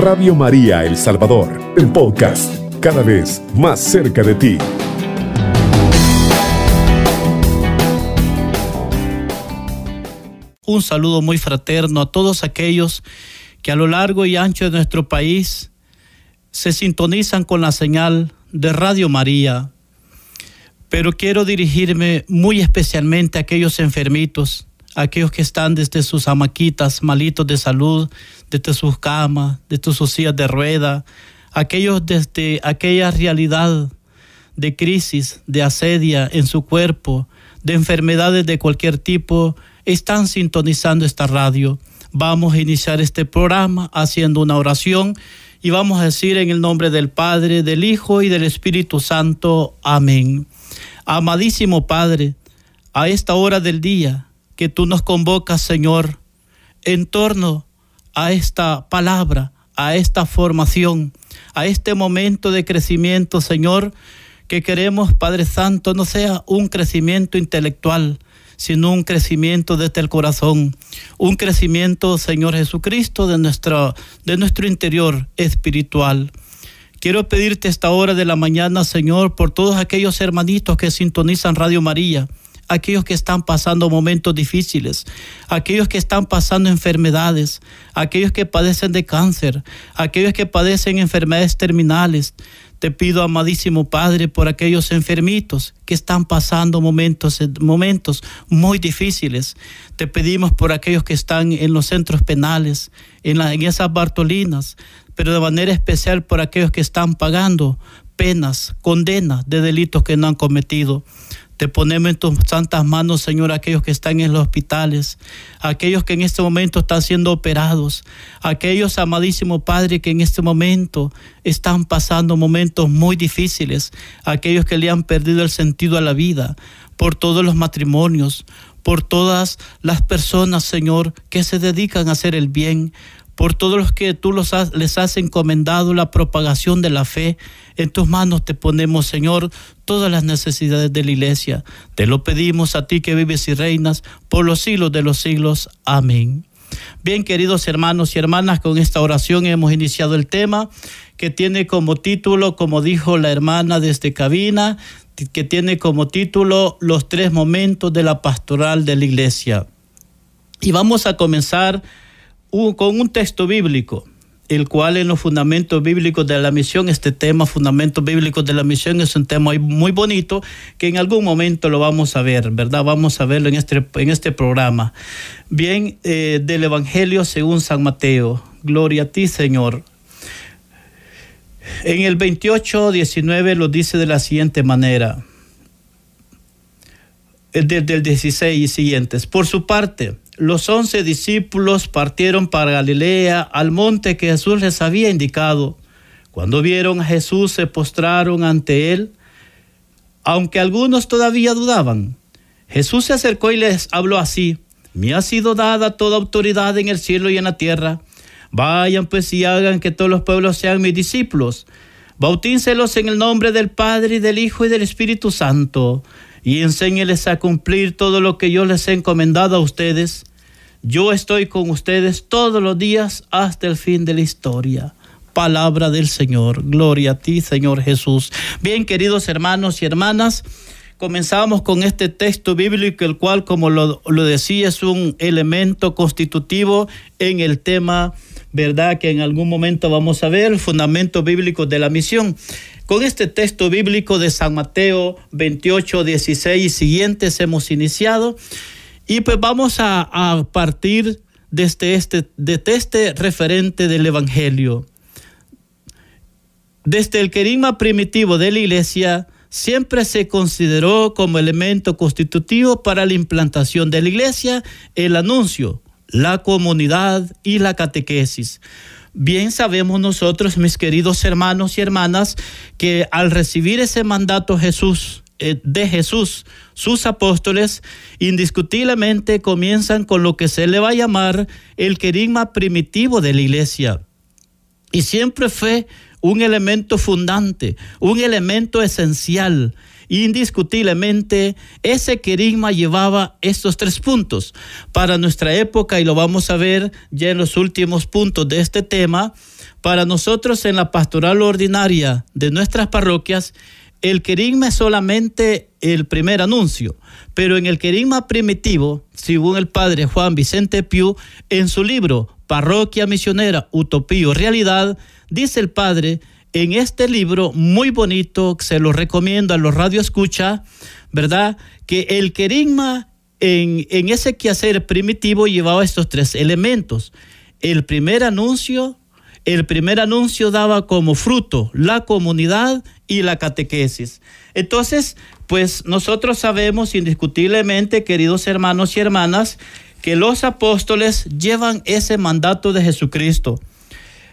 Radio María El Salvador, el podcast, cada vez más cerca de ti. Un saludo muy fraterno a todos aquellos que a lo largo y ancho de nuestro país se sintonizan con la señal de Radio María. Pero quiero dirigirme muy especialmente a aquellos enfermitos, aquellos que están desde sus amaquitas, malitos de salud, desde sus camas, desde sus sillas de rueda, aquellos desde aquella realidad de crisis, de asedia en su cuerpo, de enfermedades de cualquier tipo, están sintonizando esta radio. Vamos a iniciar este programa haciendo una oración y vamos a decir en el nombre del Padre, del Hijo y del Espíritu Santo. Amén. Amadísimo Padre, a esta hora del día que tú nos convocas, Señor, en torno a esta palabra, a esta formación, a este momento de crecimiento, Señor, que queremos, Padre Santo, no sea un crecimiento intelectual, sino un crecimiento desde el corazón, un crecimiento, Señor Jesucristo, de, nuestro, de nuestro interior espiritual. Quiero pedirte esta hora de la mañana, Señor, por todos aquellos hermanitos que sintonizan Radio María, aquellos que están pasando momentos difíciles, aquellos que están pasando enfermedades, aquellos que padecen de cáncer, aquellos que padecen enfermedades terminales, te pido, amadísimo Padre, por aquellos enfermitos que están pasando momentos, momentos muy difíciles. Te pedimos por aquellos que están en los centros penales, en, en esas Bartolinas, pero de manera especial por aquellos que están pagando penas, condenas de delitos que no han cometido. Te ponemos en tus santas manos, Señor, aquellos que están en los hospitales, aquellos que en este momento están siendo operados, aquellos, amadísimo Padre, que en este momento están pasando momentos muy difíciles, aquellos que le han perdido el sentido a la vida, por todos los matrimonios, por todas las personas, Señor, que se dedican a hacer el bien, por todos los que tú los les has encomendado la propagación de la fe. En tus manos te ponemos, Señor, todas las necesidades de la iglesia. Te lo pedimos a ti que vives y reinas por los siglos de los siglos. Amén. Bien, queridos hermanos y hermanas, con esta oración hemos iniciado el tema que tiene como título, como dijo la hermana desde cabina, que tiene como título los tres momentos de la pastoral de la iglesia. Y vamos a comenzar con un texto bíblico, el cual en los fundamentos bíblicos de la misión, este tema, fundamentos bíblicos de la misión, es un tema muy bonito que en algún momento lo vamos a ver, ¿verdad? Vamos a verlo en este, en este programa. Bien, eh, del Evangelio según San Mateo. Gloria a ti, Señor. En el 28, 19 lo dice de la siguiente manera. Desde el 16 y siguientes. Por su parte, los once discípulos partieron para Galilea, al monte que Jesús les había indicado. Cuando vieron a Jesús se postraron ante él, aunque algunos todavía dudaban. Jesús se acercó y les habló así, me ha sido dada toda autoridad en el cielo y en la tierra. Vayan pues y hagan que todos los pueblos sean mis discípulos. Bautícelos en el nombre del Padre y del Hijo y del Espíritu Santo, y enséñeles a cumplir todo lo que yo les he encomendado a ustedes yo estoy con ustedes todos los días hasta el fin de la historia. Palabra del Señor. Gloria a ti, Señor Jesús. Bien, queridos hermanos y hermanas, comenzamos con este texto bíblico, el cual, como lo, decía, es un elemento constitutivo en el tema, ¿verdad? Que en algún momento vamos a ver, fundamento bíblico de la misión. Con este texto bíblico de San Mateo 28, 16 y siguientes hemos iniciado. Y pues vamos a, partir desde este, desde este referente del Evangelio. Desde el querigma primitivo de la iglesia, siempre se consideró como elemento constitutivo para la implantación de la iglesia el anuncio, la comunidad y la catequesis. Bien sabemos nosotros, mis queridos hermanos y hermanas, que al recibir ese mandato Jesús, de Jesús, sus apóstoles, indiscutiblemente comienzan con lo que se le va a llamar el querigma primitivo de la iglesia. Y siempre fue un elemento fundante, un elemento esencial. Indiscutiblemente, ese querigma llevaba estos tres puntos. Para nuestra época, y lo vamos a ver ya en los últimos puntos de este tema, para nosotros en la pastoral ordinaria de nuestras parroquias, el querigma es solamente el primer anuncio, pero en el querigma primitivo, según el padre Juan Vicente Piu, en su libro Parroquia Misionera, Utopía o Realidad, dice el padre, en este libro muy bonito, se lo recomiendo a los radioescucha, ¿verdad? Que el querigma en, en ese quehacer primitivo llevaba estos tres elementos. El primer anuncio, el primer anuncio daba como fruto la comunidad y la catequesis. Entonces, pues nosotros sabemos indiscutiblemente, queridos hermanos y hermanas, que los apóstoles llevan ese mandato de Jesucristo.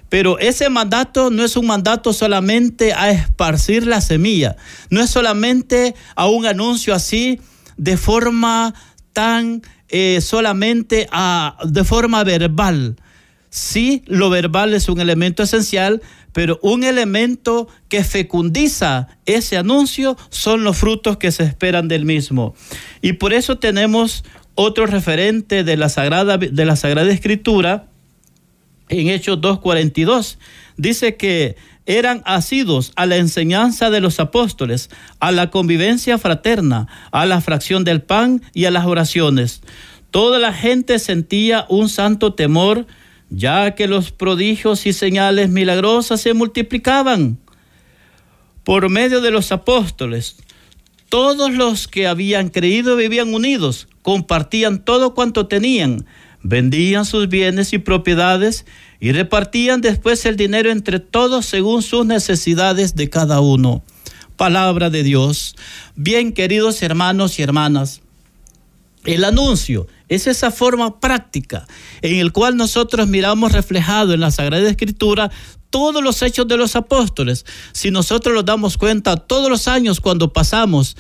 Pero ese mandato no es un mandato solamente a esparcir la semilla, no es solamente a un anuncio así de forma tan eh, solamente a, de forma verbal. Sí, lo verbal es un elemento esencial, pero un elemento que fecundiza ese anuncio son los frutos que se esperan del mismo. Y por eso tenemos otro referente de la Sagrada, de la Sagrada Escritura en Hechos 2.42. Dice que eran asidos a la enseñanza de los apóstoles, a la convivencia fraterna, a la fracción del pan y a las oraciones. Toda la gente sentía un santo temor ya que los prodigios y señales milagrosas se multiplicaban por medio de los apóstoles. Todos los que habían creído vivían unidos, compartían todo cuanto tenían, vendían sus bienes y propiedades y repartían después el dinero entre todos según sus necesidades de cada uno. Palabra de Dios. Bien, queridos hermanos y hermanas, el anuncio es esa forma práctica en el cual nosotros miramos reflejado en la Sagrada Escritura todos los hechos de los apóstoles. Si nosotros nos damos cuenta todos los años cuando pasamos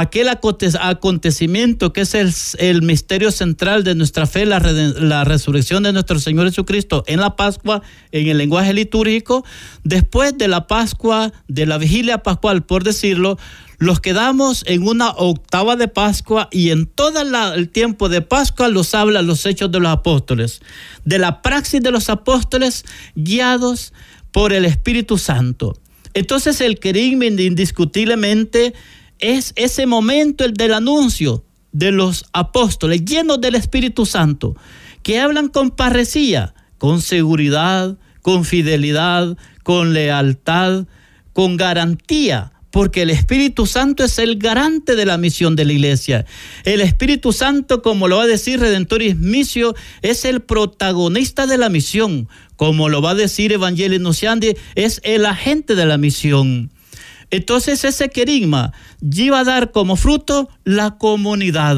aquel acontecimiento que es el, misterio central de nuestra fe, la, resurrección de nuestro Señor Jesucristo en la Pascua, en el lenguaje litúrgico, después de la Pascua, de la vigilia pascual, por decirlo, los quedamos en una octava de Pascua y en todo el tiempo de Pascua los habla los hechos de los apóstoles, de la praxis de los apóstoles guiados por el Espíritu Santo. Entonces el querigma indiscutiblemente es ese momento el del anuncio de los apóstoles llenos del Espíritu Santo, que hablan con parresía, con seguridad, con fidelidad, con lealtad, con garantía porque el Espíritu Santo es el garante de la misión de la iglesia. El Espíritu Santo, como lo va a decir Redentoris Misio, es el protagonista de la misión. Como lo va a decir Evangelio Nunciandi, es el agente de la misión. Entonces ese querigma iba a dar como fruto la comunidad.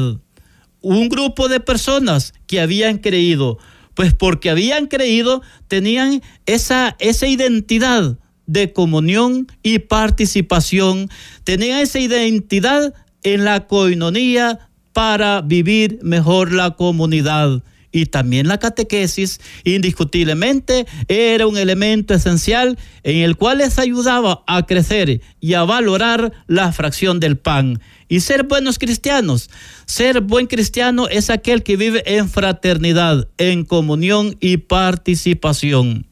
Un grupo de personas que habían creído, pues porque habían creído tenían esa, esa identidad de comunión y participación, tenían esa identidad en la coinonía para vivir mejor la comunidad. Y también la catequesis, indiscutiblemente, era un elemento esencial en el cual les ayudaba a crecer y a valorar la fracción del pan. Y ser buenos cristianos, ser buen cristiano es aquel que vive en fraternidad, en comunión y participación.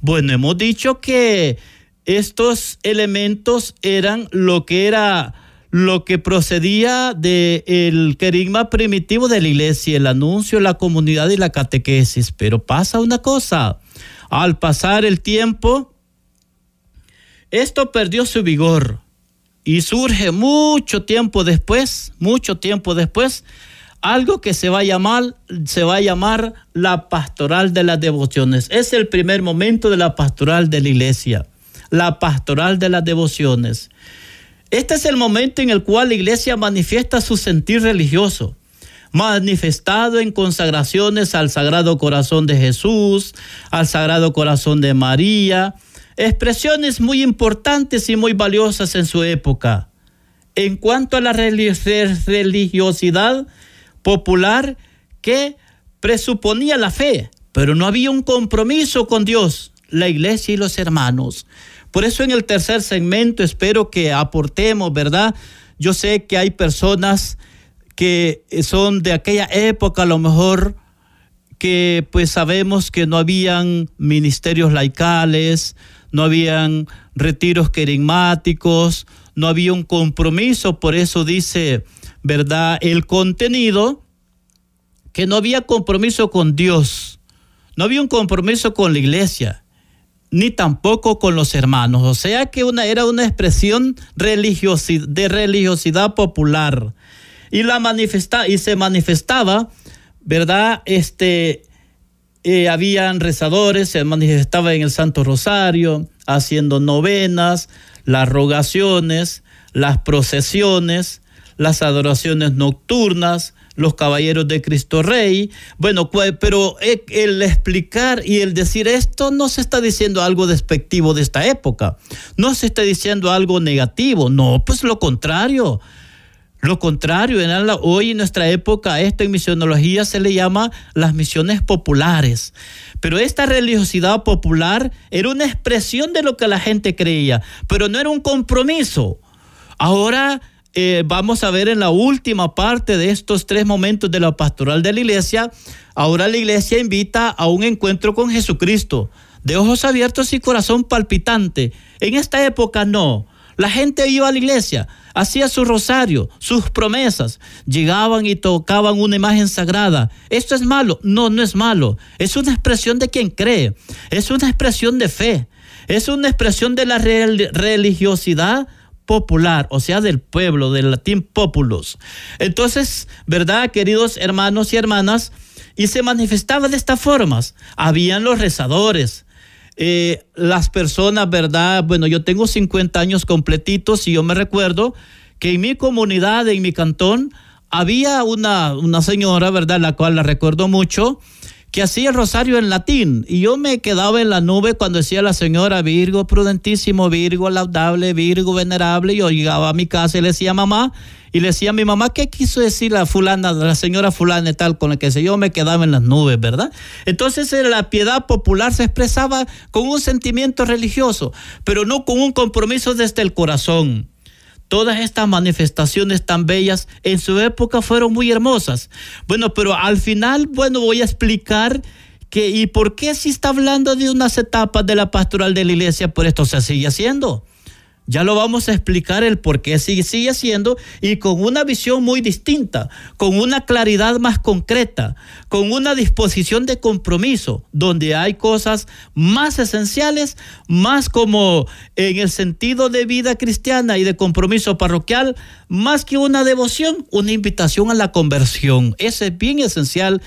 Bueno, hemos dicho que estos elementos eran lo que era lo que procedía del el querigma primitivo de la iglesia, el anuncio, la comunidad y la catequesis. Pero pasa una cosa, al pasar el tiempo, esto perdió su vigor y surge mucho tiempo después, mucho tiempo después, algo que se va a llamar, se va a llamar la pastoral de las devociones. Es el primer momento de la pastoral de la iglesia, la pastoral de las devociones. Este es el momento en el cual la iglesia manifiesta su sentir religioso, manifestado en consagraciones al Sagrado Corazón de Jesús, al Sagrado Corazón de María, expresiones muy importantes y muy valiosas en su época. En cuanto a la religiosidad, popular que presuponía la fe, pero no había un compromiso con Dios, la iglesia y los hermanos. Por eso en el tercer segmento espero que aportemos, ¿verdad? Yo sé que hay personas que son de aquella época a lo mejor que pues sabemos que no habían ministerios laicales, no habían retiros querigmáticos, no había un compromiso, por eso dice, ¿verdad? El contenido, que no había compromiso con Dios, no había un compromiso con la iglesia, ni tampoco con los hermanos. O sea que una, era una expresión de religiosidad popular. Y, la manifesta, y se manifestaba, ¿verdad? Este, eh, habían rezadores, se manifestaba en el Santo Rosario, haciendo novenas, las rogaciones, las procesiones, las adoraciones nocturnas, los caballeros de Cristo Rey. Bueno, pero el explicar y el decir esto no se está diciendo algo despectivo de esta época, no se está diciendo algo negativo, no, pues lo contrario. Lo contrario, en hoy en nuestra época, esto en misionología se le llama las misiones populares. Pero esta religiosidad popular era una expresión de lo que la gente creía, pero no era un compromiso. Ahora eh, vamos a ver en la última parte de estos tres momentos de la pastoral de la iglesia, ahora la iglesia invita a un encuentro con Jesucristo, de ojos abiertos y corazón palpitante. En esta época no. La gente iba a la iglesia, hacía su rosario, sus promesas, llegaban y tocaban una imagen sagrada. ¿Esto es malo? No, no es malo. Es una expresión de quien cree, es una expresión de fe, es una expresión de la religiosidad popular, o sea, del pueblo, del latín populus. Entonces, ¿verdad, queridos hermanos y hermanas? Y se manifestaba de estas formas. Habían los rezadores, eh, las personas, ¿verdad? Bueno, yo tengo 50 años completitos y yo me recuerdo que en mi comunidad, en mi cantón, había una, una señora, ¿verdad? La cual la recuerdo mucho, que hacía el rosario en latín. Y yo me quedaba en la nube cuando decía la señora Virgo prudentísimo, Virgo laudable, Virgo venerable. Yo llegaba a mi casa y le decía mamá, y le decía a mi mamá, ¿qué quiso decir la fulana, la señora fulana y tal, con la que yo me quedaba en las nubes, ¿verdad? Entonces eh, la piedad popular se expresaba con un sentimiento religioso, pero no con un compromiso desde el corazón. Todas estas manifestaciones tan bellas en su época fueron muy hermosas. Bueno, pero al final, bueno, voy a explicar que y por qué si está hablando de unas etapas de la pastoral de la iglesia, por esto se sigue haciendo. Ya lo vamos a explicar el por qué sigue, sigue siendo y con una visión muy distinta, con una claridad más concreta, con una disposición de compromiso, donde hay cosas más esenciales, más como en el sentido de vida cristiana y de compromiso parroquial, más que una devoción, una invitación a la conversión. Ese es bien esencial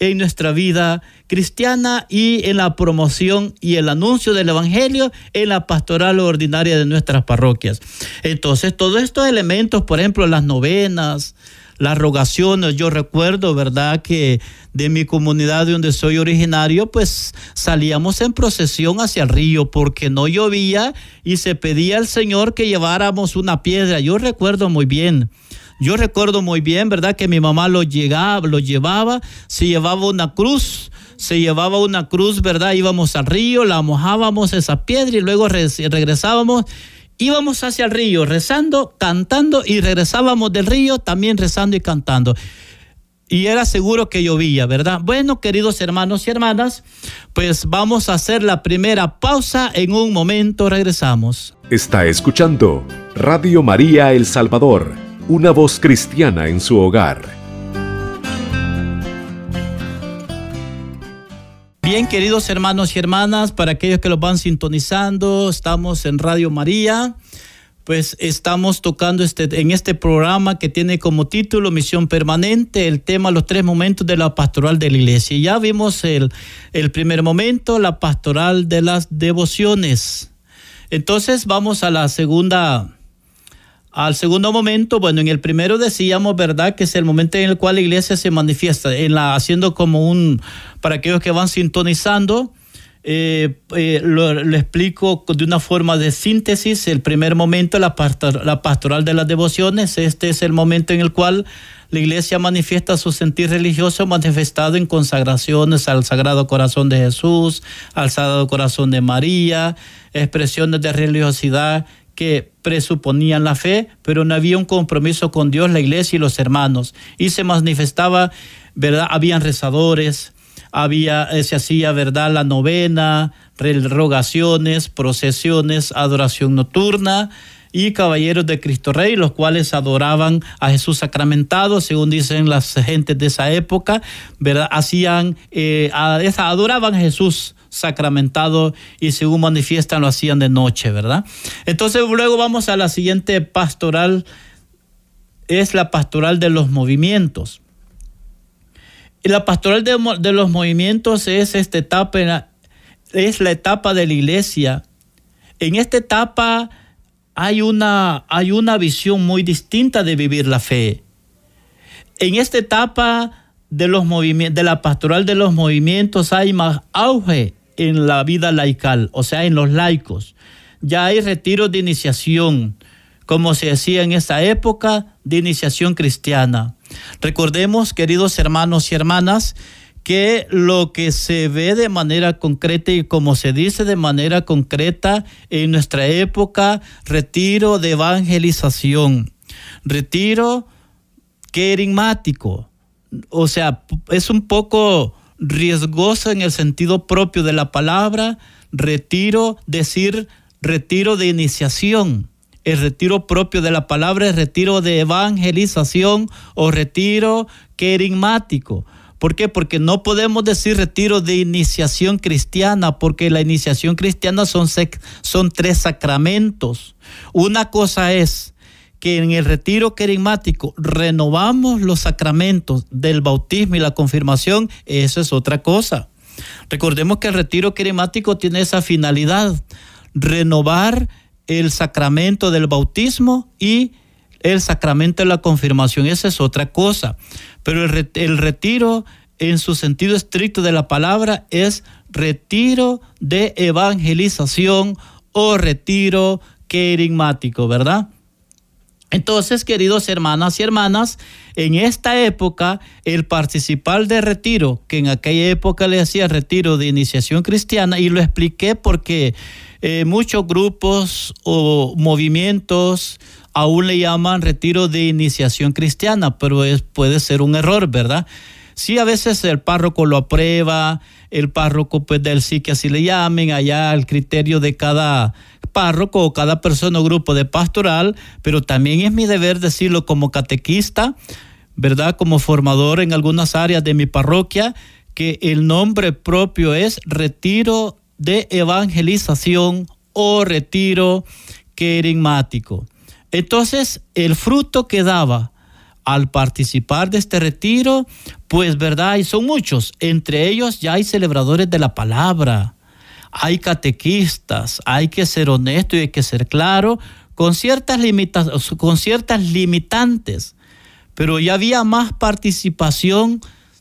en nuestra vida cristiana y en la promoción y el anuncio del Evangelio en la pastoral ordinaria de nuestras parroquias. Entonces, todos estos elementos, por ejemplo, las novenas, las rogaciones, yo recuerdo, ¿verdad?, que de mi comunidad de donde soy originario, pues salíamos en procesión hacia el río porque no llovía y se pedía al Señor que lleváramos una piedra. Yo recuerdo muy bien. Yo recuerdo muy bien, ¿verdad? Que mi mamá lo, llegaba, lo llevaba, se llevaba una cruz, se llevaba una cruz, ¿verdad? Íbamos al río, la mojábamos esa piedra y luego regresábamos. Íbamos hacia el río rezando, cantando y regresábamos del río también rezando y cantando. Y era seguro que llovía, ¿verdad? Bueno, queridos hermanos y hermanas, pues vamos a hacer la primera pausa. En un momento regresamos. Está escuchando Radio María El Salvador una voz cristiana en su hogar. Bien, queridos hermanos y hermanas, para aquellos que los van sintonizando, estamos en Radio María, pues estamos tocando este, en este programa que tiene como título Misión Permanente, el tema Los tres momentos de la pastoral de la iglesia. Ya vimos el, el primer momento, la pastoral de las devociones. Entonces vamos a la segunda al segundo momento, bueno, en el primero decíamos, ¿verdad?, que es el momento en el cual la iglesia se manifiesta, en la, haciendo como un, para aquellos que van sintonizando, eh, eh, lo, explico de una forma de síntesis. El primer momento, la, la pastoral de las devociones, este es el momento en el cual la iglesia manifiesta su sentir religioso manifestado en consagraciones al Sagrado Corazón de Jesús, al Sagrado Corazón de María, expresiones de religiosidad que presuponían la fe, pero no había un compromiso con Dios, la iglesia y los hermanos. Y se manifestaba, ¿verdad? Habían rezadores, había, eh, se hacía, ¿verdad?, la novena, rogaciones, procesiones, adoración nocturna y caballeros de Cristo Rey, los cuales adoraban a Jesús sacramentado, según dicen las gentes de esa época, ¿verdad? Hacían, eh, adoraban a Jesús sacramentado y según manifiestan lo hacían de noche, ¿verdad? Entonces luego vamos a la siguiente pastoral, es la pastoral de los movimientos. La pastoral de, de los movimientos es esta etapa, es la etapa de la iglesia. En esta etapa hay una, hay una visión muy distinta de vivir la fe. En esta etapa de, los de la pastoral de los movimientos hay más auge en la vida laical, o sea, en los laicos. Ya hay retiros de iniciación, como se decía en esa época, de iniciación cristiana. Recordemos, queridos hermanos y hermanas, que lo que se ve de manera concreta y como se dice de manera concreta en nuestra época, retiro de evangelización, retiro querigmático, o sea, es un poco riesgoso en el sentido propio de la palabra, retiro, decir retiro de iniciación. El retiro propio de la palabra es retiro de evangelización o retiro querigmático. ¿Por qué? Porque no podemos decir retiro de iniciación cristiana, porque la iniciación cristiana son, son tres sacramentos. Una cosa es que en el retiro querigmático renovamos los sacramentos del bautismo y la confirmación, eso es otra cosa. Recordemos que el retiro querigmático tiene esa finalidad, renovar el sacramento del bautismo y el sacramento de la confirmación, esa es otra cosa. Pero el, retiro en su sentido estricto de la palabra es retiro de evangelización o retiro querigmático, ¿verdad? Entonces, queridos hermanas y hermanas, en esta época, el participar de retiro, que en aquella época le hacía retiro de iniciación cristiana, y lo expliqué porque eh, muchos grupos o movimientos aún le llaman retiro de iniciación cristiana, pero es, puede ser un error, ¿verdad? Sí, a veces el párroco lo aprueba, el párroco pues del sí que así le llamen, allá al criterio de cada párroco o cada persona o grupo de pastoral, pero también es mi deber decirlo como catequista, ¿verdad? Como formador en algunas áreas de mi parroquia, que el nombre propio es retiro de evangelización o retiro querigmático. Entonces, el fruto que daba al participar de este retiro, pues verdad, y son muchos, entre ellos ya hay celebradores de la palabra, hay catequistas, hay que ser honesto y hay que ser claro, con ciertas, con ciertas limitantes, pero ya había más participación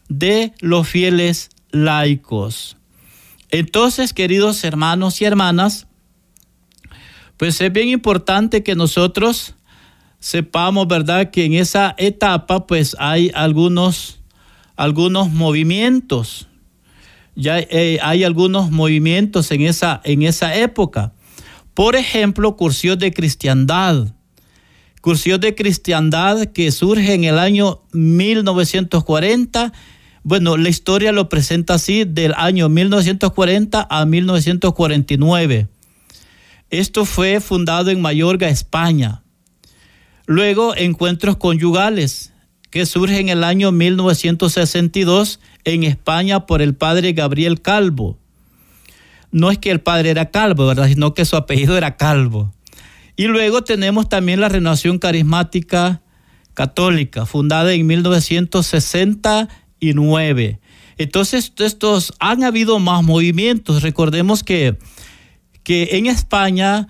de los fieles laicos. Entonces, queridos hermanos y hermanas, pues es bien importante que nosotros sepamos, ¿verdad?, que en esa etapa pues hay algunos, algunos movimientos, ya eh, hay algunos movimientos en esa, en esa época. Por ejemplo, cursos de cristiandad. Cursos de cristiandad que surge en el año 1940. Bueno, la historia lo presenta así, del año 1940 a 1949. Esto fue fundado en Mayorga, España. Luego, encuentros conyugales, que surge en el año 1962 en España por el padre Gabriel Calvo. No es que el padre era calvo, ¿verdad? Sino que su apellido era Calvo. Y luego tenemos también la Renovación Carismática Católica, fundada en 1969. Entonces, estos han habido más movimientos. Recordemos que que en España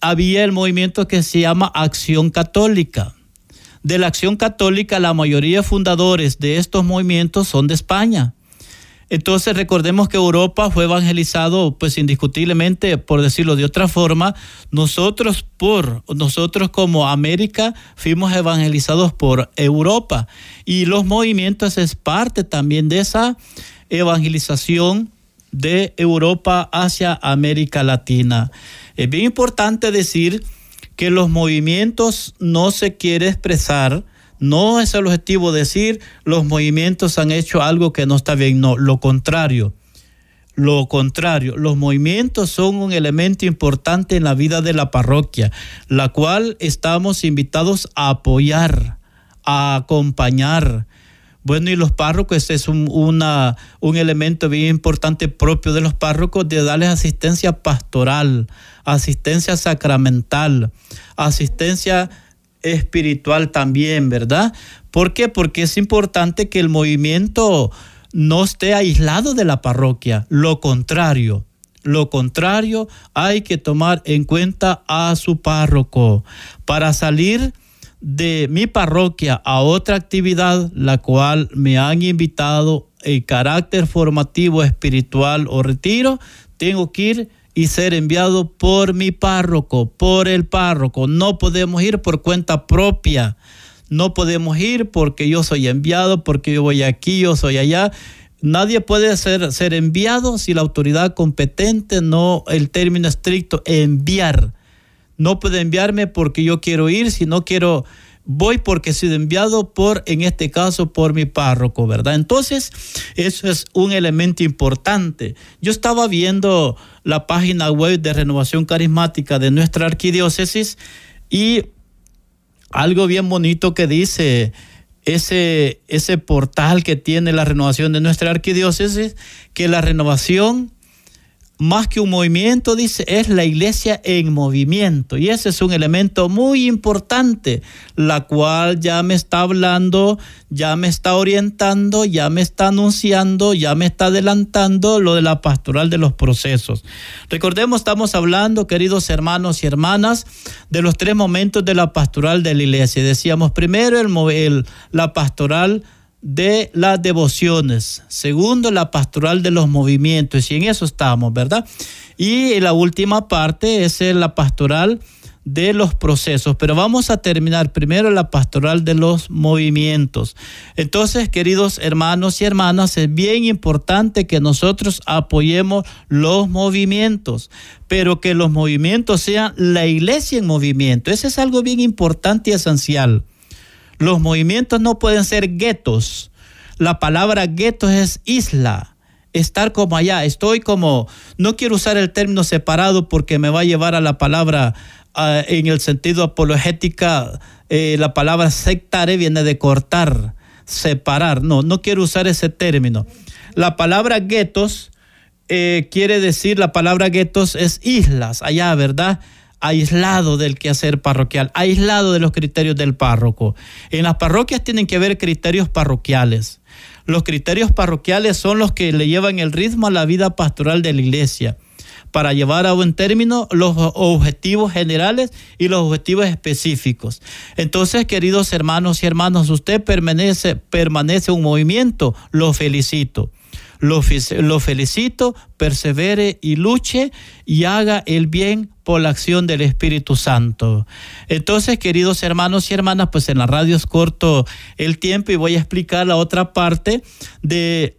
había el movimiento que se llama Acción Católica. De la Acción Católica, la mayoría de fundadores de estos movimientos son de España. Entonces recordemos que Europa fue evangelizado, pues indiscutiblemente, por decirlo de otra forma, nosotros por, nosotros como América fuimos evangelizados por Europa y los movimientos es parte también de esa evangelización de Europa hacia América Latina. Es bien importante decir que los movimientos no se quiere expresar No es el objetivo decir los movimientos han hecho algo que no está bien, no, lo contrario. Lo contrario, los movimientos son un elemento importante en la vida de la parroquia, la cual estamos invitados a apoyar, a acompañar. Bueno, y los párrocos, es un, un elemento bien importante propio de los párrocos de darles asistencia pastoral, asistencia sacramental, asistencia espiritual también, ¿verdad? ¿Por qué? Porque es importante que el movimiento no esté aislado de la parroquia, lo contrario. Lo contrario, hay que tomar en cuenta a su párroco para salir de mi parroquia a otra actividad, la cual me han invitado en carácter formativo, espiritual o retiro, tengo que ir y ser enviado por mi párroco, por el párroco. No podemos ir por cuenta propia. No podemos ir porque yo soy enviado, porque yo voy aquí, yo soy allá. Nadie puede ser, ser enviado si la autoridad competente no, el término estricto, enviar. No puede enviarme porque yo quiero ir, si no quiero voy porque he sido enviado por, en este caso, por mi párroco, ¿verdad? Entonces, eso es un elemento importante. Yo estaba viendo la página web de renovación carismática de nuestra arquidiócesis y algo bien bonito que dice ese, ese portal que tiene la renovación de nuestra arquidiócesis, que la renovación más que un movimiento, dice, es la iglesia en movimiento. Y ese es un elemento muy importante, la cual ya me está hablando, ya me está orientando, ya me está anunciando, ya me está adelantando lo de la pastoral de los procesos. Recordemos, estamos hablando, queridos hermanos y hermanas, de los tres momentos de la pastoral de la iglesia. Decíamos primero el, la pastoral de las devociones. Segundo, la pastoral de los movimientos. Y en eso estamos, ¿verdad? Y la última parte es la pastoral de los procesos. Pero vamos a terminar primero la pastoral de los movimientos. Entonces, queridos hermanos y hermanas, es bien importante que nosotros apoyemos los movimientos, pero que los movimientos sean la iglesia en movimiento. Eso es algo bien importante y esencial. Los movimientos no pueden ser guetos. La palabra guetos es isla, estar como allá. Estoy como, no quiero usar el término separado porque me va a llevar a la palabra ah, en el sentido apologética. Eh, la palabra sectare viene de cortar, separar. No, no quiero usar ese término. La palabra guetos eh, quiere decir, la palabra guetos es islas, allá, ¿verdad? Aislado del quehacer parroquial, aislado de los criterios del párroco. En las parroquias tienen que haber criterios parroquiales. Los criterios parroquiales son los que le llevan el ritmo a la vida pastoral de la iglesia para llevar a buen término los objetivos generales y los objetivos específicos. Entonces, queridos hermanos y hermanas, usted permanece, permanece un movimiento, lo felicito. Lo, felicito, persevere y luche y haga el bien por la acción del Espíritu Santo. Entonces, queridos hermanos y hermanas, pues en la radio es corto el tiempo y voy a explicar la otra parte de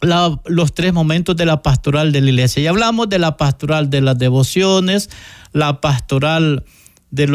los tres momentos de la pastoral de la iglesia. Y hablamos de la pastoral de las devociones, la pastoral de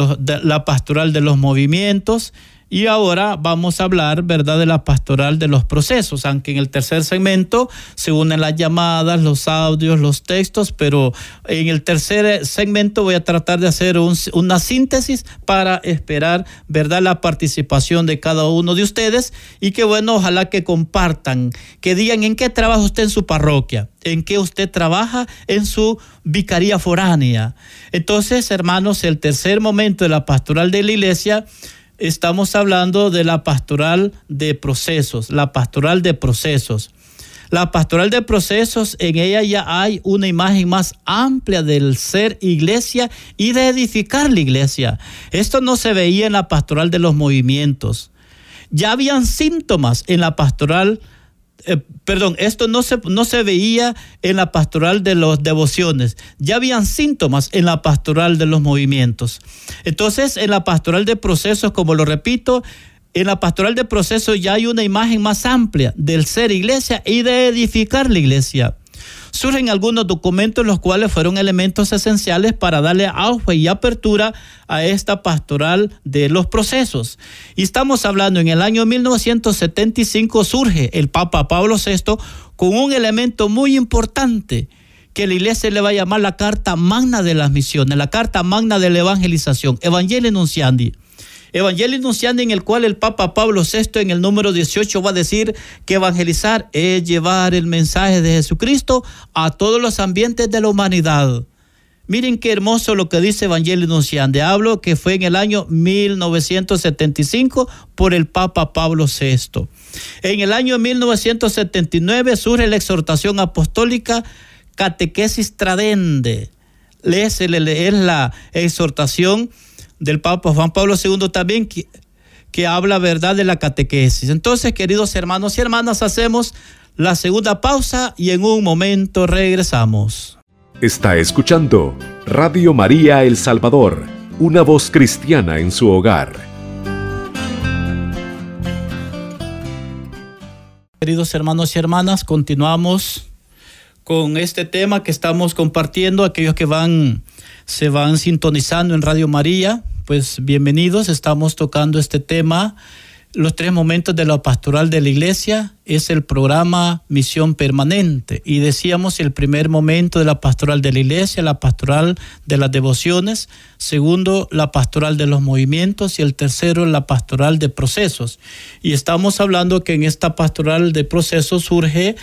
la pastoral de los movimientos y ahora vamos a hablar, ¿verdad?, de la pastoral de los procesos, aunque en el tercer segmento se unen las llamadas, los audios, los textos, pero en el tercer segmento voy a tratar de hacer una síntesis para esperar, ¿verdad?, la participación de cada uno de ustedes y que, bueno, ojalá que compartan, que digan en qué trabaja usted en su parroquia, en qué usted trabaja en su vicaría foránea. Entonces, hermanos, el tercer momento de la pastoral de la iglesia estamos hablando de la pastoral de procesos, la pastoral de procesos. La pastoral de procesos, en ella ya hay una imagen más amplia del ser iglesia y de edificar la iglesia. Esto no se veía en la pastoral de los movimientos. Ya habían síntomas en la pastoral eh, perdón, esto no se, no se veía en la pastoral de las devociones, ya habían síntomas en la pastoral de los movimientos. Entonces, en la pastoral de procesos, como lo repito, en la pastoral de procesos ya hay una imagen más amplia del ser iglesia y de edificar la iglesia. Surgen algunos documentos los cuales fueron elementos esenciales para darle auge y apertura a esta pastoral de los procesos. Y estamos hablando en el año 1975 surge el Papa Pablo VI con un elemento muy importante que la iglesia le va a llamar la carta magna de las misiones, la carta magna de la evangelización, Evangelio Nunciandi. Evangelio Nunciandi en el cual el Papa Pablo VI en el número 18 va a decir que evangelizar es llevar el mensaje de Jesucristo a todos los ambientes de la humanidad. Miren qué hermoso lo que dice Evangelio Nunciandi. Hablo que fue en el año 1975 por el Papa Pablo VI. En el año 1979 surge la exhortación apostólica Catequesis Tradende. Es, la exhortación del Papa Juan Pablo II también que, que habla verdad de la catequesis. Entonces, queridos hermanos y hermanas, hacemos la segunda pausa y en un momento regresamos. Está escuchando Radio María El Salvador, una voz cristiana en su hogar. Queridos hermanos y hermanas, continuamos con este tema que estamos compartiendo, aquellos que van se van sintonizando en Radio María, pues bienvenidos, estamos tocando este tema. Los tres momentos de la pastoral de la iglesia es el programa Misión Permanente. Y decíamos el primer momento de la pastoral de la iglesia, la pastoral de las devociones, segundo, la pastoral de los movimientos y el tercero, la pastoral de procesos. Y estamos hablando que en esta pastoral de procesos surge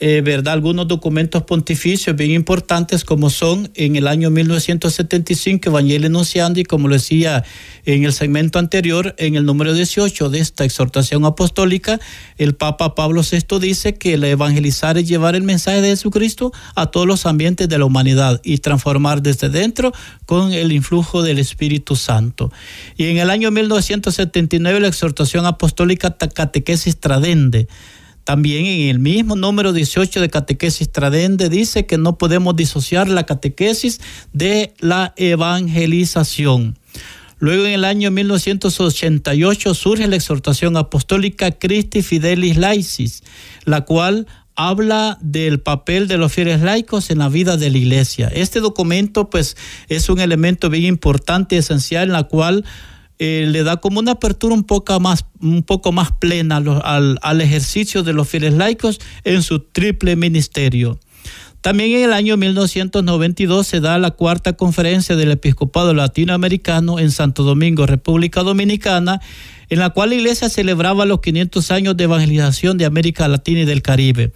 eh, ¿verdad? algunos documentos pontificios bien importantes como son en el año 1975 Evangelio Enunciando y como lo decía en el segmento anterior, en el número 18 de esta exhortación apostólica, el Papa Pablo VI dice que el evangelizar es llevar el mensaje de Jesucristo a todos los ambientes de la humanidad y transformar desde dentro con el influjo del Espíritu Santo. Y en el año 1979 la exhortación apostólica Catequesis Tradende también en el mismo número 18 de Catequesis Tradende dice que no podemos disociar la catequesis de la evangelización. Luego en el año 1988 surge la exhortación apostólica Christi Fidelis Laicis, la cual habla del papel de los fieles laicos en la vida de la iglesia. Este documento pues es un elemento bien importante esencial en la cual eh, le da como una apertura un poco más, un poco más plena al, al ejercicio de los fieles laicos en su triple ministerio. También en el año 1992 se da la cuarta conferencia del episcopado latinoamericano en Santo Domingo, República Dominicana, en la cual la iglesia celebraba los 500 años de evangelización de América Latina y del Caribe.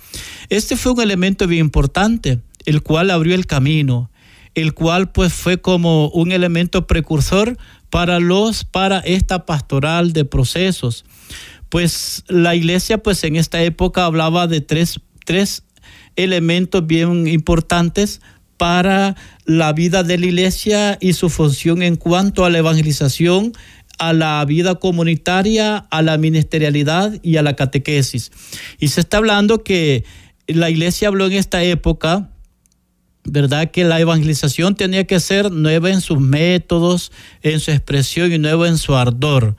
Este fue un elemento bien importante, el cual abrió el camino, el cual pues fue como un elemento precursor para los para esta pastoral de procesos. Pues la iglesia pues en esta época hablaba de tres, tres elementos bien importantes para la vida de la iglesia y su función en cuanto a la evangelización, a la vida comunitaria, a la ministerialidad y a la catequesis. Y se está hablando que la iglesia habló en esta época ¿verdad? Que la evangelización tenía que ser nueva en sus métodos, en su expresión y nueva en su ardor.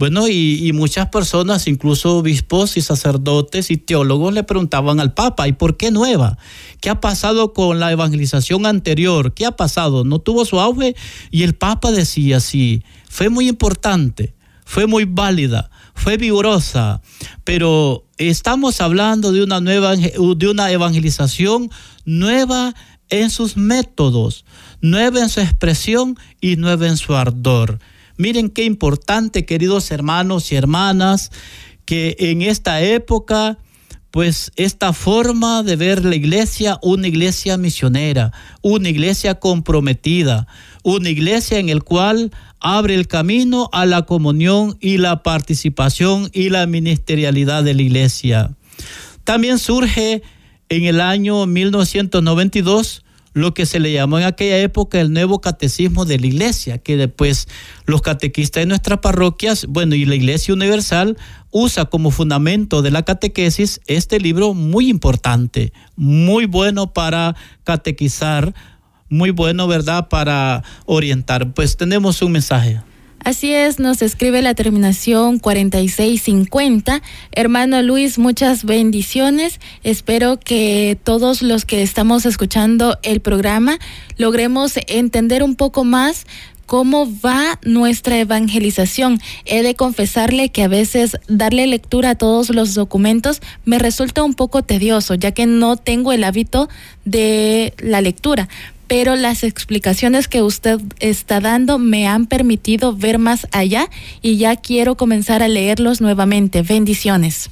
Bueno, y, muchas personas, incluso obispos y sacerdotes y teólogos, le preguntaban al Papa, ¿y por qué nueva? ¿Qué ha pasado con la evangelización anterior? ¿Qué ha pasado? ¿No tuvo su auge? Y el Papa decía, sí, fue muy importante, fue muy válida, fue vigorosa, pero estamos hablando de una nueva de una evangelización nueva en sus métodos, nueva en su expresión y nueva en su ardor. Miren qué importante, queridos hermanos y hermanas, que en esta época, pues esta forma de ver la iglesia, una iglesia misionera, una iglesia comprometida, una iglesia en el cual abre el camino a la comunión y la participación y la ministerialidad de la iglesia. También surge en el año 1992 lo que se le llamó en aquella época el nuevo catecismo de la iglesia, que después los catequistas de nuestras parroquias, bueno, y la iglesia universal usa como fundamento de la catequesis este libro muy importante, muy bueno para catequizar, muy bueno, ¿verdad?, para orientar. Pues tenemos un mensaje. Así es, nos escribe la terminación 4650. Hermano Luis, muchas bendiciones. Espero que todos los que estamos escuchando el programa logremos entender un poco más cómo va nuestra evangelización. He de confesarle que a veces darle lectura a todos los documentos me resulta un poco tedioso, ya que no tengo el hábito de la lectura. Pero las explicaciones que usted está dando me han permitido ver más allá y ya quiero comenzar a leerlos nuevamente. Bendiciones.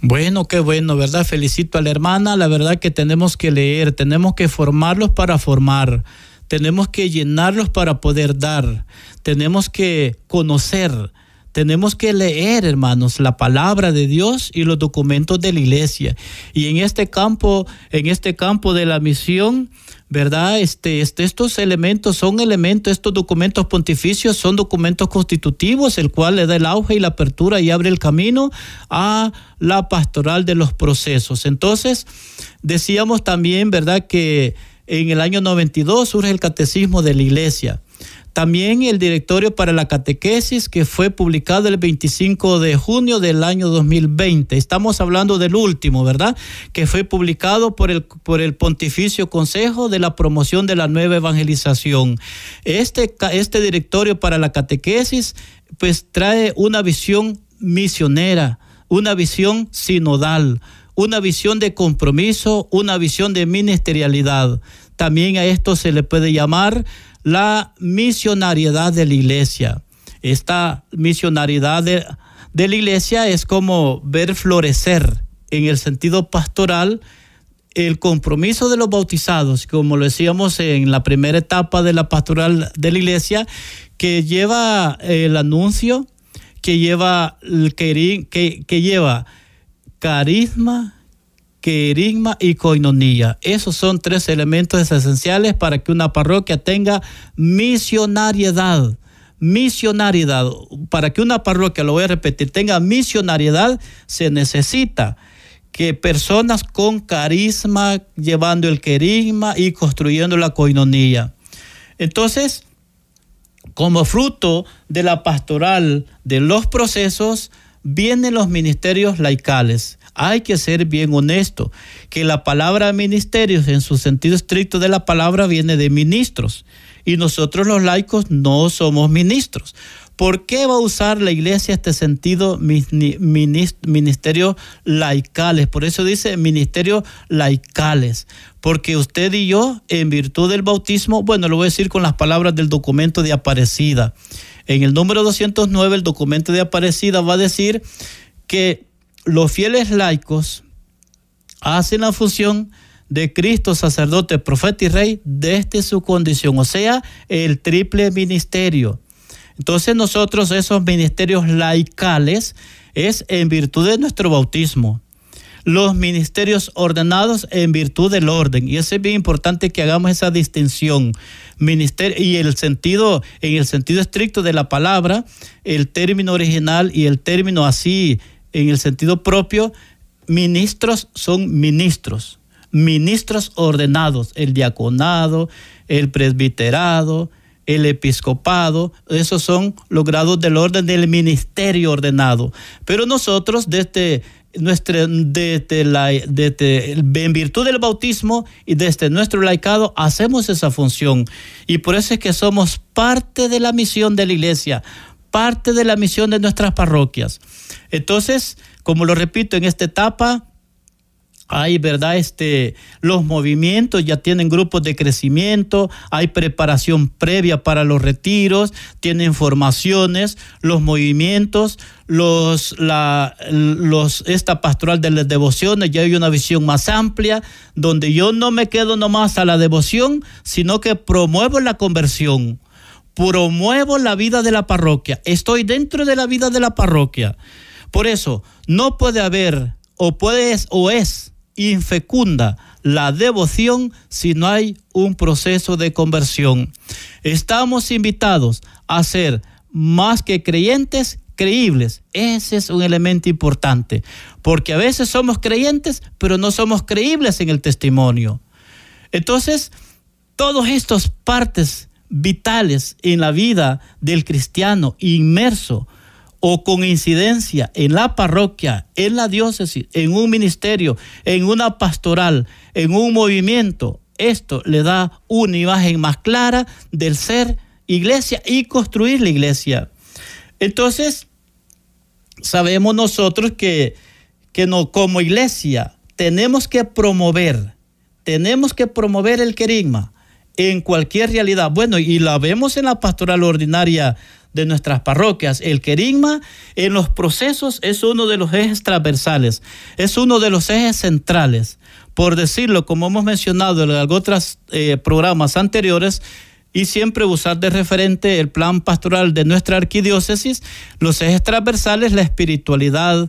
Bueno, qué bueno, ¿verdad? Felicito a la hermana. La verdad que tenemos que leer, tenemos que formarlos para formar tenemos que llenarlos para poder dar, tenemos que conocer, tenemos que leer, hermanos, la palabra de Dios y los documentos de la iglesia. Y en este campo, en este campo de la misión, ¿verdad? Este, este, estos elementos son elementos, estos documentos pontificios son documentos constitutivos, el cual le da el auge y la apertura y abre el camino a la pastoral de los procesos. Entonces, decíamos también, ¿verdad? Que en el año 92 surge el Catecismo de la Iglesia. También el Directorio para la Catequesis que fue publicado el 25 de junio del año 2020. Estamos hablando del último, ¿verdad? Que fue publicado por el, por el Pontificio Consejo de la Promoción de la Nueva Evangelización. Este, este Directorio para la Catequesis pues trae una visión misionera, una visión sinodal, una visión de compromiso, una visión de ministerialidad. También a esto se le puede llamar la misionariedad de la iglesia. Esta misionariedad de, la iglesia es como ver florecer en el sentido pastoral el compromiso de los bautizados, como lo decíamos en la primera etapa de la pastoral de la iglesia, que lleva el anuncio, que lleva, que, que, que lleva carisma, querigma y coinonía. Esos son tres elementos esenciales para que una parroquia tenga misionariedad. Misionariedad. Para que una parroquia, lo voy a repetir, tenga misionariedad, se necesita que personas con carisma, llevando el querigma y construyendo la coinonía. Entonces, como fruto de la pastoral de los procesos, vienen los ministerios laicales. Hay que ser bien honesto, que la palabra ministerios en su sentido estricto de la palabra viene de ministros y nosotros los laicos no somos ministros. ¿Por qué va a usar la iglesia este sentido ministerios laicales? Por eso dice ministerios laicales. Porque usted y yo, en virtud del bautismo, bueno, lo voy a decir con las palabras del documento de Aparecida. En el número 209, el documento de Aparecida va a decir que los fieles laicos hacen la función de Cristo, sacerdote, profeta y rey desde su condición, o sea, el triple ministerio. Entonces nosotros esos ministerios laicales es en virtud de nuestro bautismo los ministerios ordenados en virtud del orden. Y eso es bien importante que hagamos esa distinción. Ministerio, y el sentido, en el sentido estricto de la palabra, el término original y el término así, en el sentido propio, ministros son ministros. Ministros ordenados, el diaconado, el presbiterado, el episcopado, esos son los grados del orden del ministerio ordenado. Pero nosotros desde nuestra, desde la, desde, en virtud del bautismo y desde nuestro laicado hacemos esa función. Y por eso es que somos parte de la misión de la iglesia, parte de la misión de nuestras parroquias. Entonces, como lo repito, en esta etapa hay, ¿verdad? Este, los movimientos ya tienen grupos de crecimiento, hay preparación previa para los retiros, tienen formaciones, los movimientos, los, la, los, esta pastoral de las devociones, ya hay una visión más amplia, donde yo no me quedo nomás a la devoción, sino que promuevo la conversión, promuevo la vida de la parroquia, estoy dentro de la vida de la parroquia. Por eso, no puede haber, o puedes, o es, infecunda la devoción si no hay un proceso de conversión. Estamos invitados a ser más que creyentes, creíbles. Ese es un elemento importante, porque a veces somos creyentes, pero no somos creíbles en el testimonio. Entonces, todos estos partes vitales en la vida del cristiano inmerso o con incidencia en la parroquia, en la diócesis, en un ministerio, en una pastoral, en un movimiento, esto le da una imagen más clara del ser iglesia y construir la iglesia. Entonces, sabemos nosotros que, que no, como iglesia tenemos que promover, tenemos que promover el querigma en cualquier realidad. Bueno, y la vemos en la pastoral ordinaria de nuestras parroquias. El querigma en los procesos es uno de los ejes transversales, es uno de los ejes centrales. Por decirlo, como hemos mencionado en otros eh, programas anteriores, y siempre usar de referente el plan pastoral de nuestra arquidiócesis, los ejes transversales, la espiritualidad,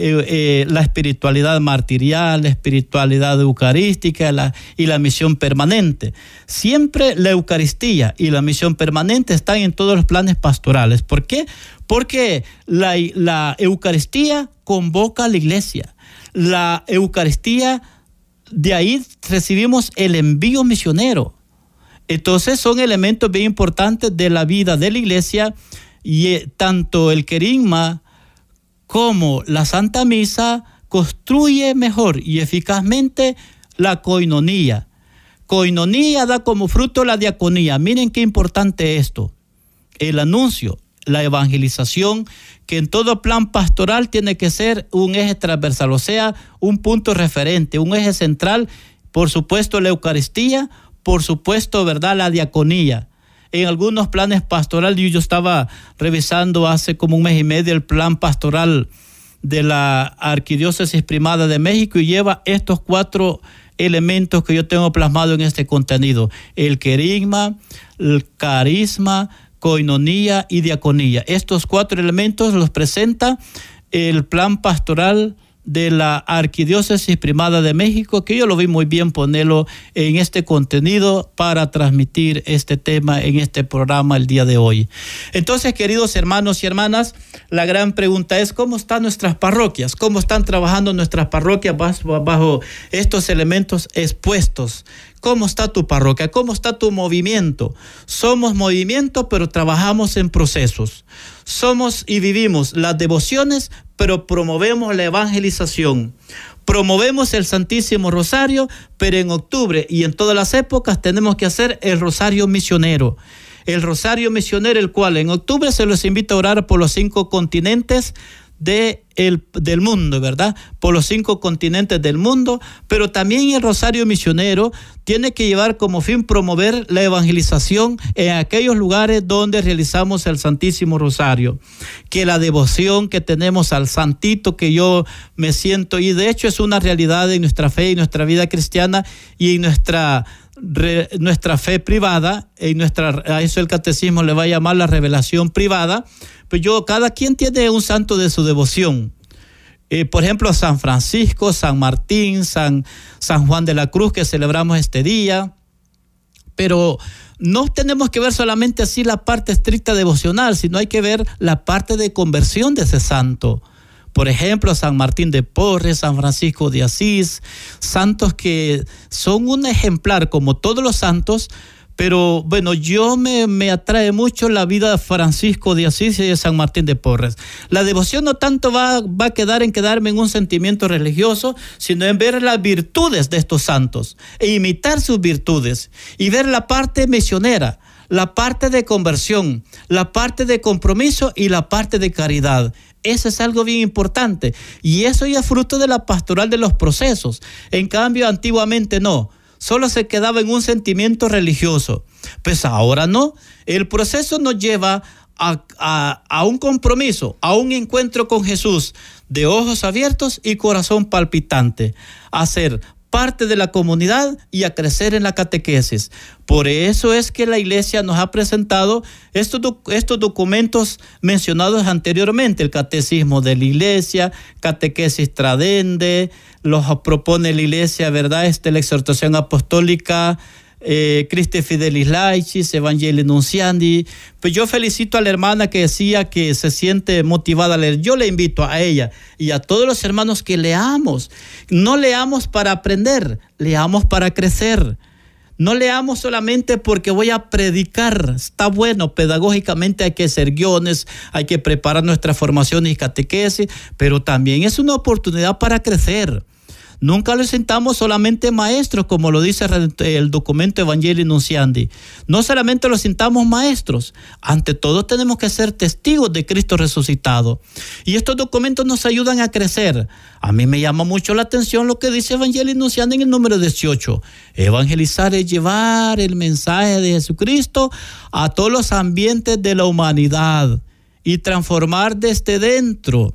eh, eh, la espiritualidad martirial, la espiritualidad eucarística y la misión permanente. Siempre la Eucaristía y la misión permanente están en todos los planes pastorales. ¿Por qué? Porque la, la Eucaristía convoca a la iglesia. La Eucaristía, de ahí recibimos el envío misionero. Entonces son elementos bien importantes de la vida de la iglesia y eh, tanto el querigma como la Santa Misa construye mejor y eficazmente la coinonía. Coinonía da como fruto la diaconía. Miren qué importante esto. El anuncio, la evangelización, que en todo plan pastoral tiene que ser un eje transversal, o sea, un punto referente, un eje central, por supuesto la Eucaristía, por supuesto, ¿verdad? La diaconía. En algunos planes pastorales, yo estaba revisando hace como un mes y medio el plan pastoral de la Arquidiócesis Primada de México y lleva estos cuatro elementos que yo tengo plasmado en este contenido. El querigma, el carisma, coinonía y diaconía. Estos cuatro elementos los presenta el plan pastoral de la Arquidiócesis Primada de México, que yo lo vi muy bien ponerlo en este contenido para transmitir este tema en este programa el día de hoy. Entonces, queridos hermanos y hermanas, la gran pregunta es cómo están nuestras parroquias, cómo están trabajando nuestras parroquias bajo, estos elementos expuestos. ¿Cómo está tu parroquia? ¿Cómo está tu movimiento? Somos movimiento, pero trabajamos en procesos. Somos y vivimos las devociones, pero promovemos la evangelización. Promovemos el Santísimo Rosario, pero en octubre y en todas las épocas tenemos que hacer el Rosario Misionero. El Rosario Misionero, el cual en octubre se los invita a orar por los cinco continentes de el, del mundo, ¿verdad? Por los cinco continentes del mundo, pero también el Rosario Misionero tiene que llevar como fin promover la evangelización en aquellos lugares donde realizamos el Santísimo Rosario. Que la devoción que tenemos al Santito, que yo me siento, y de hecho es una realidad en nuestra fe y nuestra vida cristiana y en nuestra nuestra fe privada, en nuestra, a eso el catecismo le va a llamar la revelación privada, pues yo, cada quien tiene un santo de su devoción. Eh, por ejemplo, San Francisco, San Martín, San, San Juan de la Cruz, que celebramos este día. Pero no tenemos que ver solamente así la parte estricta devocional, sino hay que ver la parte de conversión de ese santo. Por ejemplo, San Martín de Porres, San Francisco de Asís, santos que son un ejemplar como todos los santos, pero bueno, yo me, atrae mucho la vida de Francisco de Asís y de San Martín de Porres. La devoción no tanto va, va a quedar en quedarme en un sentimiento religioso, sino en ver las virtudes de estos santos e imitar sus virtudes y ver la parte misionera, la parte de conversión, la parte de compromiso y la parte de caridad. Eso es algo bien importante. Y eso ya es fruto de la pastoral de los procesos. En cambio, antiguamente no solo se quedaba en un sentimiento religioso. Pues ahora no. El proceso nos lleva a, un compromiso, a un encuentro con Jesús de ojos abiertos y corazón palpitante, a parte de la comunidad y a crecer en la catequesis. Por eso es que la iglesia nos ha presentado estos, estos documentos mencionados anteriormente, el catecismo de la iglesia, catequesis tradende, los propone la iglesia, ¿verdad? Este, la exhortación apostólica, eh, Christi Fidelis Laicis, Evangelii Nunciandi. Pues yo felicito a la hermana que decía que se siente motivada a leer. Yo le invito a ella y a todos los hermanos que leamos. No leamos para aprender, leamos para crecer. No leamos solamente porque voy a predicar. Está bueno, pedagógicamente hay que hacer guiones, hay que preparar nuestra formación y catequesis, pero también es una oportunidad para crecer. Nunca lo sentamos solamente maestros, como lo dice el documento Evangelii Nunciandi. No solamente lo sentamos maestros, ante todo tenemos que ser testigos de Cristo resucitado. Y estos documentos nos ayudan a crecer. A mí me llama mucho la atención lo que dice Evangelii Nunciandi en el número 18. Evangelizar es llevar el mensaje de Jesucristo a todos los ambientes de la humanidad y transformar desde dentro.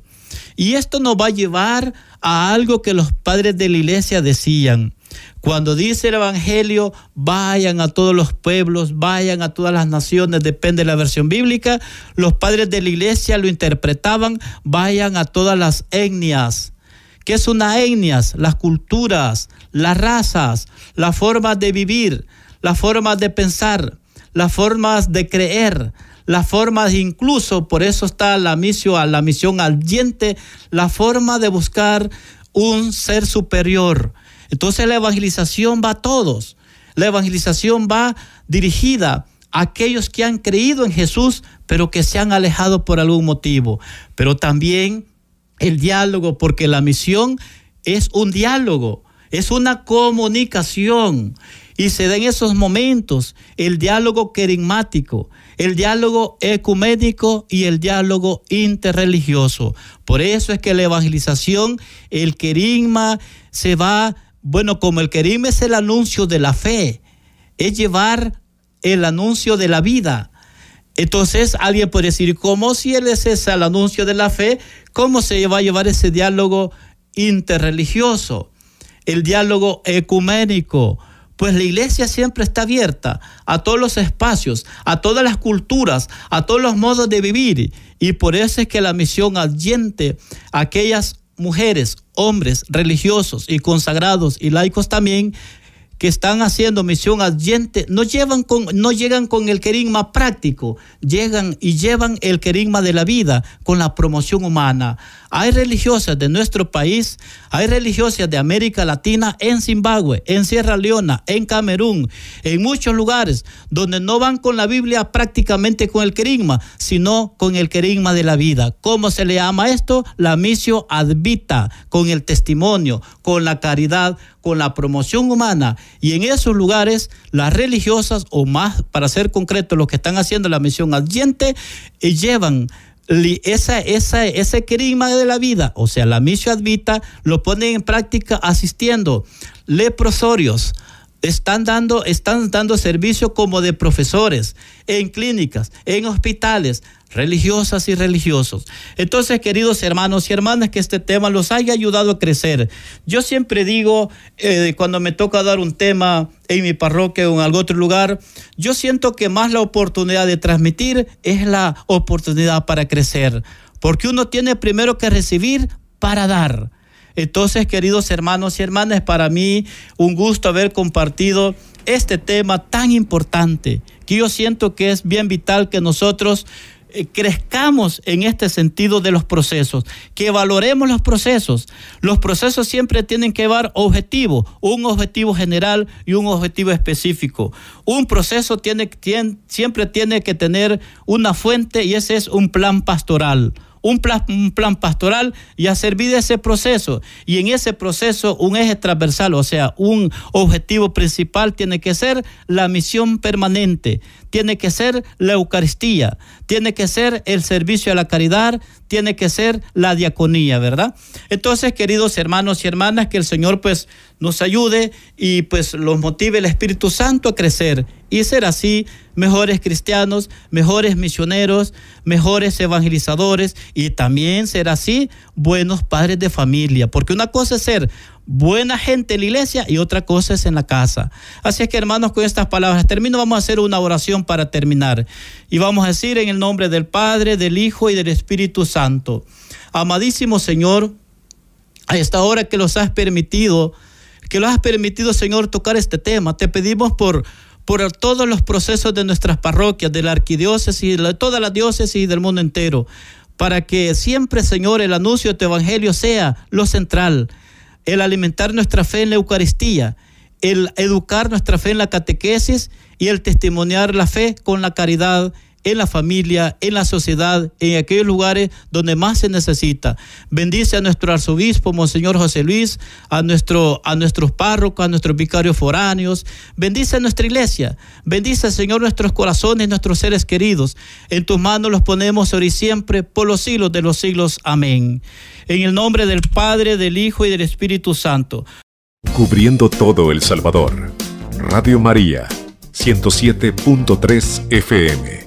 Y esto nos va a llevar a algo que los padres de la iglesia decían. Cuando dice el Evangelio, vayan a todos los pueblos, vayan a todas las naciones, depende de la versión bíblica, los padres de la iglesia lo interpretaban, vayan a todas las etnias. ¿Qué es una etnias? Las culturas, las razas, las formas de vivir, las formas de pensar, las formas de creer, las formas, incluso por eso está la misión, la misión diente, la forma de buscar un ser superior. Entonces la evangelización va a todos. La evangelización va dirigida a aquellos que han creído en Jesús, pero que se han alejado por algún motivo. Pero también el diálogo, porque la misión es un diálogo, es una comunicación. Y se da en esos momentos el diálogo querigmático, el diálogo ecuménico y el diálogo interreligioso. Por eso es que la evangelización, el querigma, se va, bueno, como el querigma es el anuncio de la fe, es llevar el anuncio de la vida. Entonces alguien puede decir, ¿cómo si él es ese el anuncio de la fe? ¿Cómo se va a llevar ese diálogo interreligioso? El diálogo ecuménico pues la iglesia siempre está abierta a todos los espacios, a todas las culturas, a todos los modos de vivir. Y por eso es que la misión adyente a aquellas mujeres, hombres religiosos y consagrados y laicos también que están haciendo misión adyente no, llevan con, no llegan con el querigma práctico, llegan y llevan el querigma de la vida con la promoción humana. Hay religiosas de nuestro país, hay religiosas de América Latina en Zimbabue, en Sierra Leona, en Camerún, en muchos lugares donde no van con la Biblia prácticamente con el querigma, sino con el querigma de la vida. ¿Cómo se le llama esto? La misión advita, con el testimonio, con la caridad, con la promoción humana. Y en esos lugares, las religiosas, o más, para ser concreto, los que están haciendo la misión adyente, eh, llevan ese querigma de la vida, o sea, la misión advita, lo ponen en práctica asistiendo leprosorios, están dando, están dando servicio como de profesores en clínicas, en hospitales, religiosas y religiosos. Entonces, queridos hermanos y hermanas, que este tema los haya ayudado a crecer. Yo siempre digo, eh, cuando me toca dar un tema en mi parroquia o en algún otro lugar, yo siento que más la oportunidad de transmitir es la oportunidad para crecer, porque uno tiene primero que recibir para dar. Entonces, queridos hermanos y hermanas, para mí un gusto haber compartido este tema tan importante, que yo siento que es bien vital que nosotros eh, crezcamos en este sentido de los procesos, que valoremos los procesos. Los procesos siempre tienen que llevar objetivos, un objetivo general y un objetivo específico. Un proceso tiene, siempre tiene que tener una fuente y ese es un plan pastoral un plan, pastoral y a servir de ese proceso. Y en ese proceso un eje transversal, o sea, un objetivo principal tiene que ser la misión permanente, tiene que ser la Eucaristía, tiene que ser el servicio a la caridad, tiene que ser la diaconía, ¿verdad? Entonces, queridos hermanos y hermanas, que el Señor pues nos ayude y pues los motive el Espíritu Santo a crecer y ser así mejores cristianos, mejores misioneros, mejores evangelizadores y también ser así buenos padres de familia, porque una cosa es ser buena gente en la iglesia y otra cosa es en la casa. Así es que hermanos, con estas palabras termino, vamos a hacer una oración para terminar y vamos a decir en el nombre del Padre, del Hijo y del Espíritu Santo. Amadísimo Señor, a esta hora que los has permitido, que lo has permitido, Señor, tocar este tema, te pedimos por por todos los procesos de nuestras parroquias, de la arquidiócesis, de toda la diócesis y del mundo entero, para que siempre, Señor, el anuncio de tu evangelio sea lo central, el alimentar nuestra fe en la Eucaristía, el educar nuestra fe en la catequesis y el testimoniar la fe con la caridad en la familia, en la sociedad, en aquellos lugares donde más se necesita. Bendice a nuestro arzobispo, Monseñor José Luis, a, nuestro, a nuestros párrocos, a nuestros vicarios foráneos. Bendice a nuestra iglesia. Bendice, Señor, nuestros corazones, nuestros seres queridos. En tus manos los ponemos hoy y siempre, por los siglos de los siglos. Amén. En el nombre del Padre, del Hijo y del Espíritu Santo. Cubriendo todo El Salvador. Radio María, 107.3 FM.